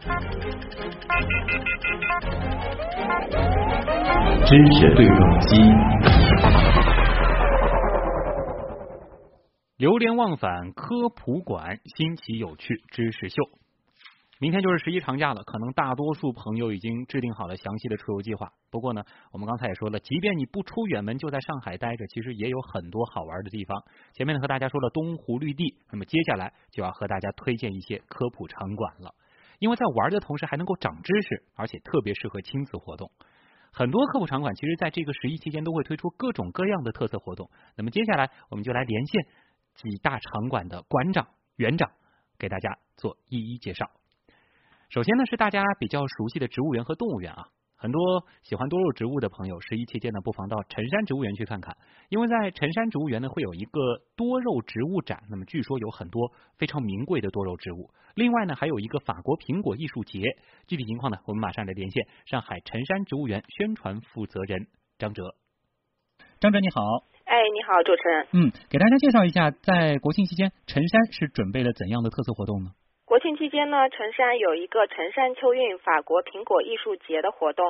知识对撞机，流连忘返科普馆，新奇有趣知识秀。明天就是十一长假了，可能大多数朋友已经制定好了详细的出游计划。不过呢，我们刚才也说了，即便你不出远门，就在上海待着，其实也有很多好玩的地方。前面呢和大家说了东湖绿地，那么接下来就要和大家推荐一些科普场馆了。因为在玩的同时还能够长知识，而且特别适合亲子活动。很多科普场馆其实在这个十一期间都会推出各种各样的特色活动。那么接下来我们就来连线几大场馆的馆长、园长，给大家做一一介绍。首先呢，是大家比较熟悉的植物园和动物园啊。很多喜欢多肉植物的朋友，十一期间呢，不妨到辰山植物园去看看。因为在辰山植物园呢，会有一个多肉植物展，那么据说有很多非常名贵的多肉植物。另外呢，还有一个法国苹果艺术节。具体情况呢，我们马上来连线上海辰山植物园宣传负责人张哲。张哲你好，哎，你好，主持人。嗯，给大家介绍一下，在国庆期间，辰山是准备了怎样的特色活动呢？国庆期间呢，辰山有一个辰山秋韵法国苹果艺术节的活动，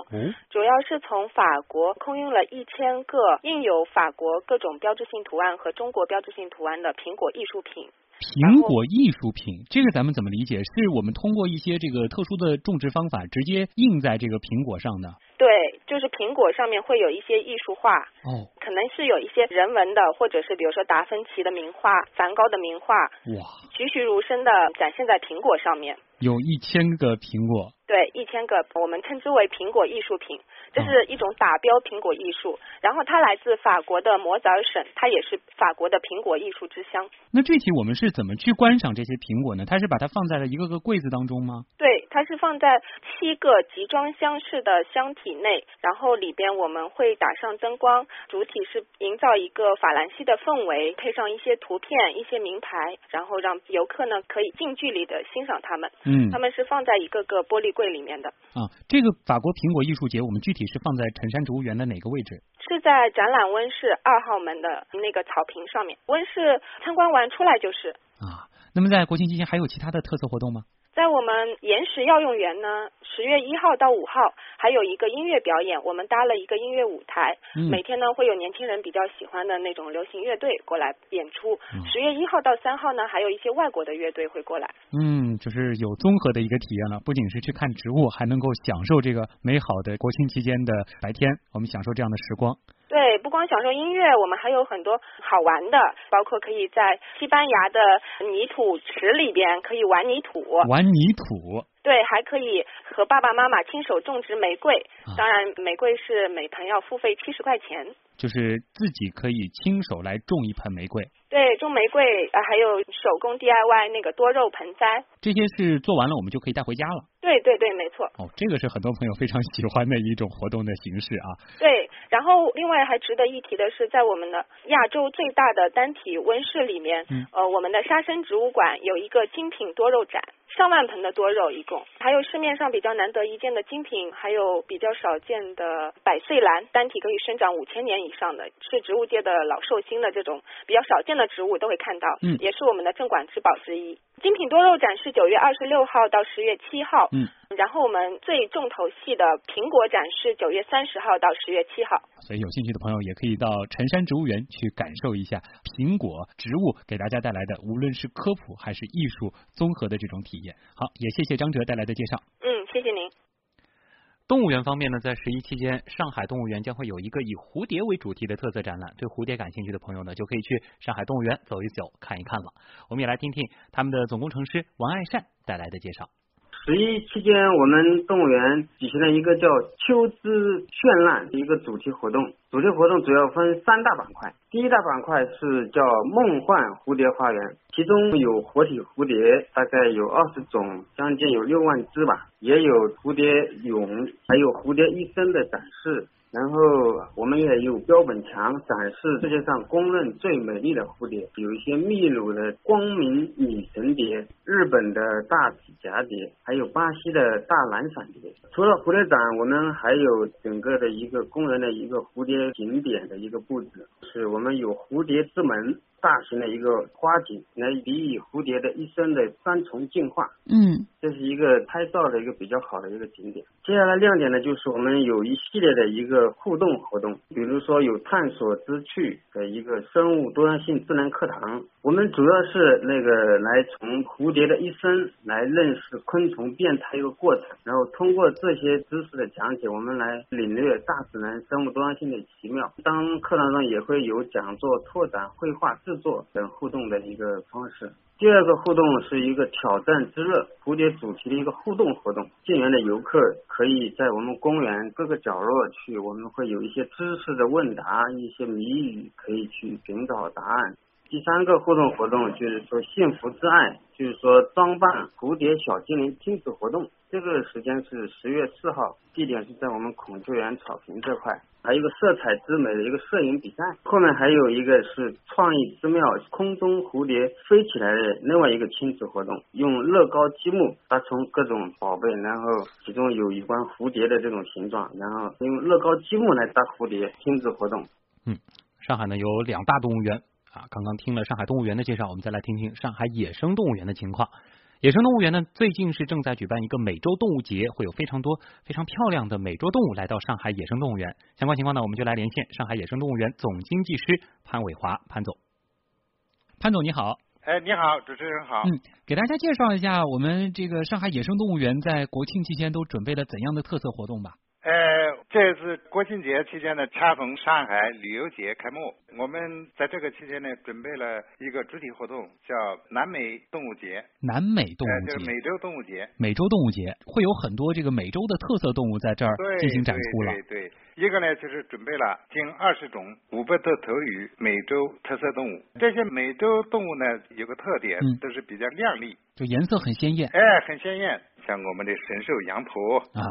主要是从法国空运了一千个印有法国各种标志性图案和中国标志性图案的苹果艺术品。苹果艺术品，这个咱们怎么理解？是我们通过一些这个特殊的种植方法，直接印在这个苹果上的？对，就是苹果上面会有一些艺术画，哦，可能是有一些人文的，或者是比如说达芬奇的名画、梵高的名画，哇，栩栩如生的展现在苹果上面。有一千个苹果，对，一千个，我们称之为苹果艺术品，这是一种打标苹果艺术。然后它来自法国的摩泽尔省，它也是法国的苹果艺术之乡。那具体我们是怎么去观赏这些苹果呢？它是把它放在了一个个柜子当中吗？对，它是放在七个集装箱式的箱体内，然后里边我们会打上灯光，主体是营造一个法兰西的氛围，配上一些图片、一些名牌，然后让游客呢可以近距离的欣赏它们。嗯，他们是放在一个个玻璃柜里面的。啊，这个法国苹果艺术节，我们具体是放在辰山植物园的哪个位置？是在展览温室二号门的那个草坪上面。温室参观完出来就是。啊，那么在国庆期间还有其他的特色活动吗？在我们岩石药用园呢，十月一号到五号还有一个音乐表演，我们搭了一个音乐舞台，嗯每天呢会有年轻人比较喜欢的那种流行乐队过来演出。嗯十月一号到三号呢，还有一些外国的乐队会过来。嗯，就是有综合的一个体验了，不仅是去看植物，还能够享受这个美好的国庆期间的白天，我们享受这样的时光。对，不光享受音乐，我们还有很多好玩的，包括可以在西班牙的泥土池里边可以玩泥土，玩泥土，对，还可以和爸爸妈妈亲手种植玫瑰。啊当然，玫瑰是每盆要付费七十块钱。就是自己可以亲手来种一盆玫瑰。对，种玫瑰，呃，还有手工 DIY 那个多肉盆栽。这些是做完了，我们就可以带回家了。对对对，没错。哦，这个是很多朋友非常喜欢的一种活动的形式啊。对，然后另外还值得一提的是，在我们的亚洲最大的单体温室里面，嗯呃，我们的沙参植物馆有一个精品多肉展，上万盆的多肉一共，还有市面上比较难得一见的精品，还有比较少见的百岁兰，单体可以生长五千年以上的，是植物界的老寿星的这种比较少见的植物都会看到，嗯也是我们的镇馆之宝之一。精品多肉展是九月二十六号到十月七号，嗯，然后我们最重头戏的苹果展是九月三十号到十月七号。所以有兴趣的朋友也可以到辰山植物园去感受一下苹果植物给大家带来的，无论是科普还是艺术综合的这种体验。好，也谢谢张哲带来的介绍。嗯，谢谢您。动物园方面呢，在十一期间，上海动物园将会有一个以蝴蝶为主题的特色展览。对蝴蝶感兴趣的朋友呢，就可以去上海动物园走一走、看一看了。我们也来听听他们的总工程师王爱善带来的介绍。十一期间，我们动物园举行了一个叫“秋之绚烂”的一个主题活动。主题活动主要分三大板块，第一大板块是叫“梦幻蝴蝶花园”，其中有活体蝴蝶，大概有二十种，将近有六万只吧，也有蝴蝶蛹，还有蝴蝶一生的展示。然后我们也有标本墙展示世界上公认最美丽的蝴蝶，有一些秘鲁的光明女神蝶，日本的大体蛱蝶，还有巴西的大蓝闪蝶。除了蝴蝶展，我们还有整个的一个公园的一个蝴蝶景点的一个布置，是我们有蝴蝶之门。大型的一个花景，来比喻蝴蝶的一生的三重进化。嗯，这是一个拍照的一个比较好的一个景点。接下来亮点呢，就是我们有一系列的一个互动活动，比如说有探索之趣的一个生物多样性智能课堂。我们主要是那个来从蝴蝶的一生来认识昆虫变态一个过程，然后通过这些知识的讲解，我们来领略大自然生物多样性的奇妙。当课堂上也会有讲座、拓展、绘画制作等互动的一个方式。第二个互动是一个挑战之乐蝴蝶主题的一个互动活动，进园的游客可以在我们公园各个角落去，我们会有一些知识的问答，一些谜语可以去寻找答案。第三个互动活动就是说幸福之爱，就是说装扮蝴蝶小精灵亲子活动。这个时间是十月四号，地点是在我们孔雀园草坪这块。还有一个色彩之美的一个摄影比赛，后面还有一个是创意之妙空中蝴蝶飞起来的另外一个亲子活动，用乐高积木搭成各种宝贝，然后其中有一关蝴蝶的这种形状，然后用乐高积木来搭蝴蝶亲子活动。嗯，上海呢有两大动物园。啊，刚刚听了上海动物园的介绍，我们再来听听上海野生动物园的情况。野生动物园呢，最近是正在举办一个美洲动物节，会有非常多非常漂亮的美洲动物来到上海野生动物园。相关情况呢，我们就来连线上海野生动物园总经济师潘伟华潘总。潘总你好，哎，你好，主持人好。嗯，给大家介绍一下我们这个上海野生动物园在国庆期间都准备了怎样的特色活动吧。呃，这次国庆节期间呢，恰逢上海旅游节开幕，我们在这个期间呢，准备了一个主题活动，叫南美动物节。南美动物节，就是美洲动物节。美洲动物节会有很多这个美洲的特色动物在这儿进行展出了。对对对，一个呢就是准备了近二十种五百多头鱼美洲特色动物。这些美洲动物呢有个特点，都是比较亮丽，就颜色很鲜艳。哎，很鲜艳。像我们的神兽羊驼啊，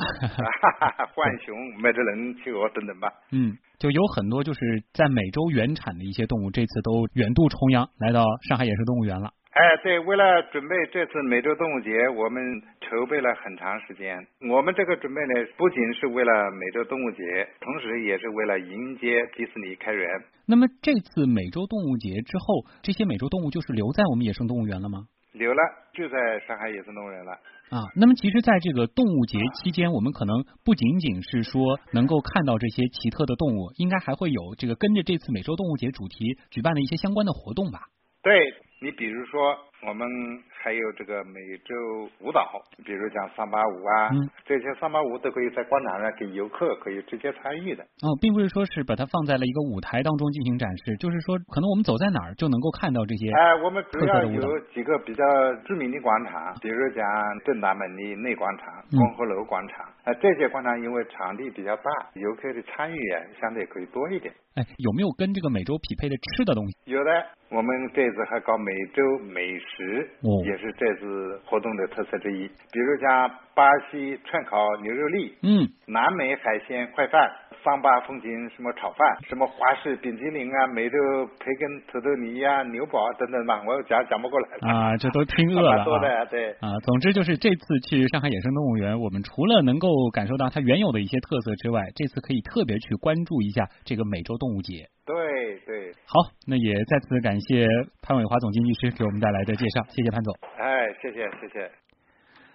浣熊、麦哲伦、企鹅等等吧。嗯，就有很多就是在美洲原产的一些动物，这次都远渡重洋来到上海野生动物园了。哎，对，为了准备这次美洲动物节，我们筹备了很长时间。我们这个准备呢，不仅是为了美洲动物节，同时也是为了迎接迪士尼开园。那么这次美洲动物节之后，这些美洲动物就是留在我们野生动物园了吗？留了，就在上海野生动物园了。啊，那么其实，在这个动物节期间，我们可能不仅仅是说能够看到这些奇特的动物，应该还会有这个跟着这次美洲动物节主题举办的一些相关的活动吧？对。你比如说，我们还有这个每周舞蹈，比如讲桑巴舞啊，这些桑巴舞都可以在广场上给游客可以直接参与的。哦，并不是说是把它放在了一个舞台当中进行展示，就是说可能我们走在哪儿就能够看到这些。哎，我们主要有几个比较知名的广场，比如讲正大门的内广场、光和楼广场，啊，这些广场因为场地比较大，游客的参与也相对可以多一点。哎，有没有跟这个每周匹配的吃的东西？有的，我们这次还搞每周美食，也是这次活动的特色之一。比如像巴西串烤牛肉粒，嗯，南美海鲜快饭。桑巴风情什么炒饭，什么华式冰淇淋啊，美洲培根土豆泥呀，牛堡等等吧，我讲讲不过来啊，这都听 饿了啊。对啊，总之就是这次去上海野生动物园，我们除了能够感受到它原有的一些特色之外，这次可以特别去关注一下这个美洲动物节。对对。好，那也再次感谢潘伟华总经济师给我们带来的介绍，谢谢潘总。哎，谢谢谢谢。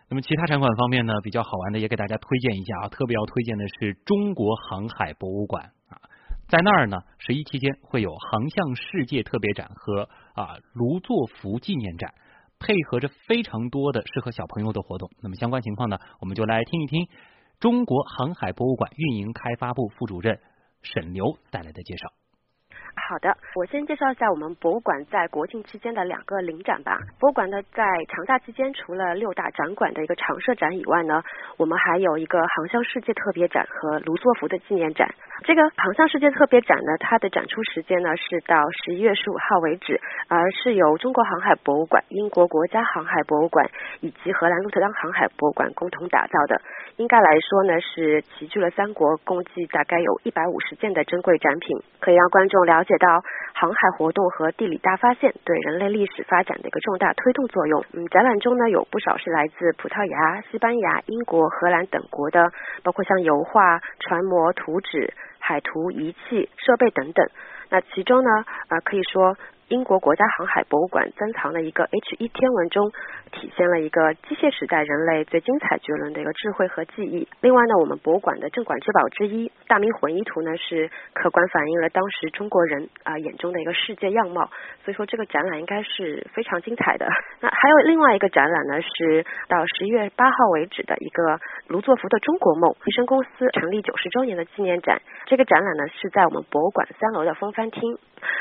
那么其他展馆方面呢，比较好玩的也给大家推荐一下啊，特别要推荐的是中国航海博物馆啊，在那儿呢，十一期间会有航向世界特别展和啊卢作孚纪念展，配合着非常多的适合小朋友的活动。那么相关情况呢，我们就来听一听中国航海博物馆运营开发部副主任沈刘带来的介绍。好的，我先介绍一下我们博物馆在国庆期间的两个临展吧。博物馆呢，在长假期间除了六大展馆的一个常设展以外呢，我们还有一个航向世界特别展和卢梭福的纪念展。这个航向世界特别展呢，它的展出时间呢是到十一月十五号为止，而是由中国航海博物馆、英国国家航海博物馆以及荷兰鹿特丹航海博物馆共同打造的。应该来说呢，是齐聚了三国，共计大概有一百五十件的珍贵展品，可以让观众了解到航海活动和地理大发现对人类历史发展的一个重大推动作用。嗯，展览中呢有不少是来自葡萄牙、西班牙、英国、荷兰等国的，包括像油画、船模、图纸、海图、仪器、设备等等。那其中呢，啊，可以说英国国家航海博物馆珍藏的一个 H 一天文中，体现了一个机械时代人类最精彩绝伦的一个智慧和记忆。另外呢，我们博物馆的镇馆之宝之一《大明混一图》呢，是客观反映了当时中国人啊眼中的一个世界样貌。所以说这个展览应该是非常精彩的。那还有另外一个展览呢，是到十一月八号为止的一个卢作孚的中国梦民生公司成立九十周年的纪念展。这个展览呢是在我们博物馆三楼的风帆厅。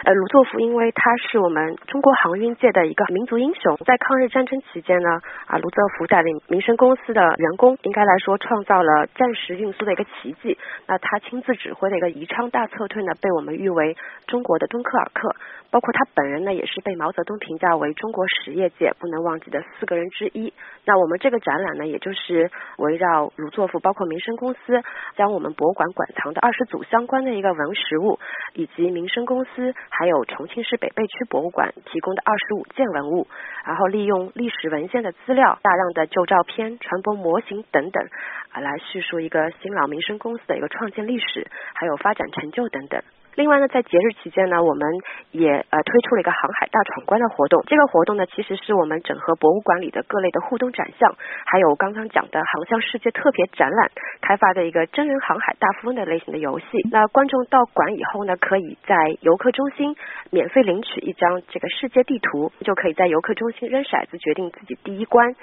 呃，卢作孚因为他是我们中国航运界的一个民族英雄，在抗日战争期间呢，啊，卢作孚带领民生公司的员工，应该来说创造了战时运输的一个奇迹。那他亲自指挥的一个宜昌大撤退呢，被我们誉为中国的敦刻尔克。包括他本人呢，也是被毛泽东评价为中国实业界不能忘记的四个人之一。那我们这个展览呢，也就是围绕卢作孚，包括民生公司，将我们博物馆馆藏的二十组相关的一个文实物，以及民生公司还有重庆市北碚地区博物馆提供的二十五件文物，然后利用历史文献的资料、大量的旧照片、船舶模型等等，啊，来叙述一个新老民生公司的一个创建历史，还有发展成就等等。另外呢，在节日期间呢，我们也呃推出了一个航海大闯关的活动。这个活动呢，其实是我们整合博物馆里的各类的互动展项，还有刚刚讲的航向世界特别展览开发的一个真人航海大富翁的类型的游戏。那观众到馆以后呢，可以在游客中心免费领取一张这个世界地图，就可以在游客中心扔骰子决定自己第一关。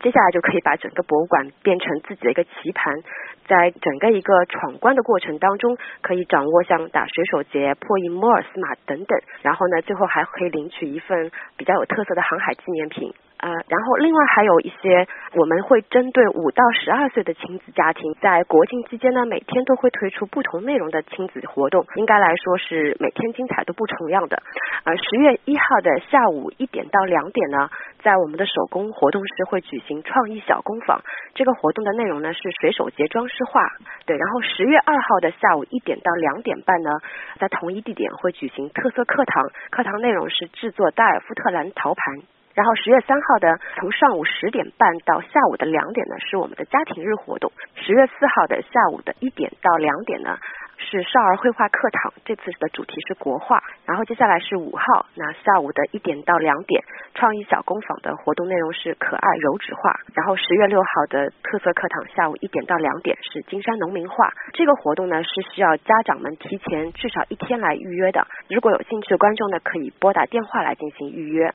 接下来就可以把整个博物馆变成自己的一个棋盘，在整个一个闯关的过程当中，可以掌握像打水手节、破译摩尔斯码等等，然后呢，最后还可以领取一份比较有特色的航海纪念品。呃，然后另外还有一些，我们会针对五到十二岁的亲子家庭，在国庆期间呢，每天都会推出不同内容的亲子活动，应该来说是每天精彩都不重样的。呃，十月一号的下午一点到两点呢，在我们的手工活动室会举行创意小工坊，这个活动的内容呢是水手节装饰画。对，然后十月二号的下午一点到两点半呢，在同一地点会举行特色课堂，课堂内容是制作戴尔夫特蓝陶盘。然后十月三号的从上午十点半到下午的两点呢，是我们的家庭日活动。十月四号的下午的一点到两点呢。是少儿绘画课堂，这次的主题是国画。然后接下来是五号，那下午的一点到两点，创意小工坊的活动内容是可爱柔纸画。然后十月六号的特色课堂，下午一点到两点是金山农民画。这个活动呢是需要家长们提前至少一天来预约的。如果有兴趣的观众呢，可以拨打电话来进行预约。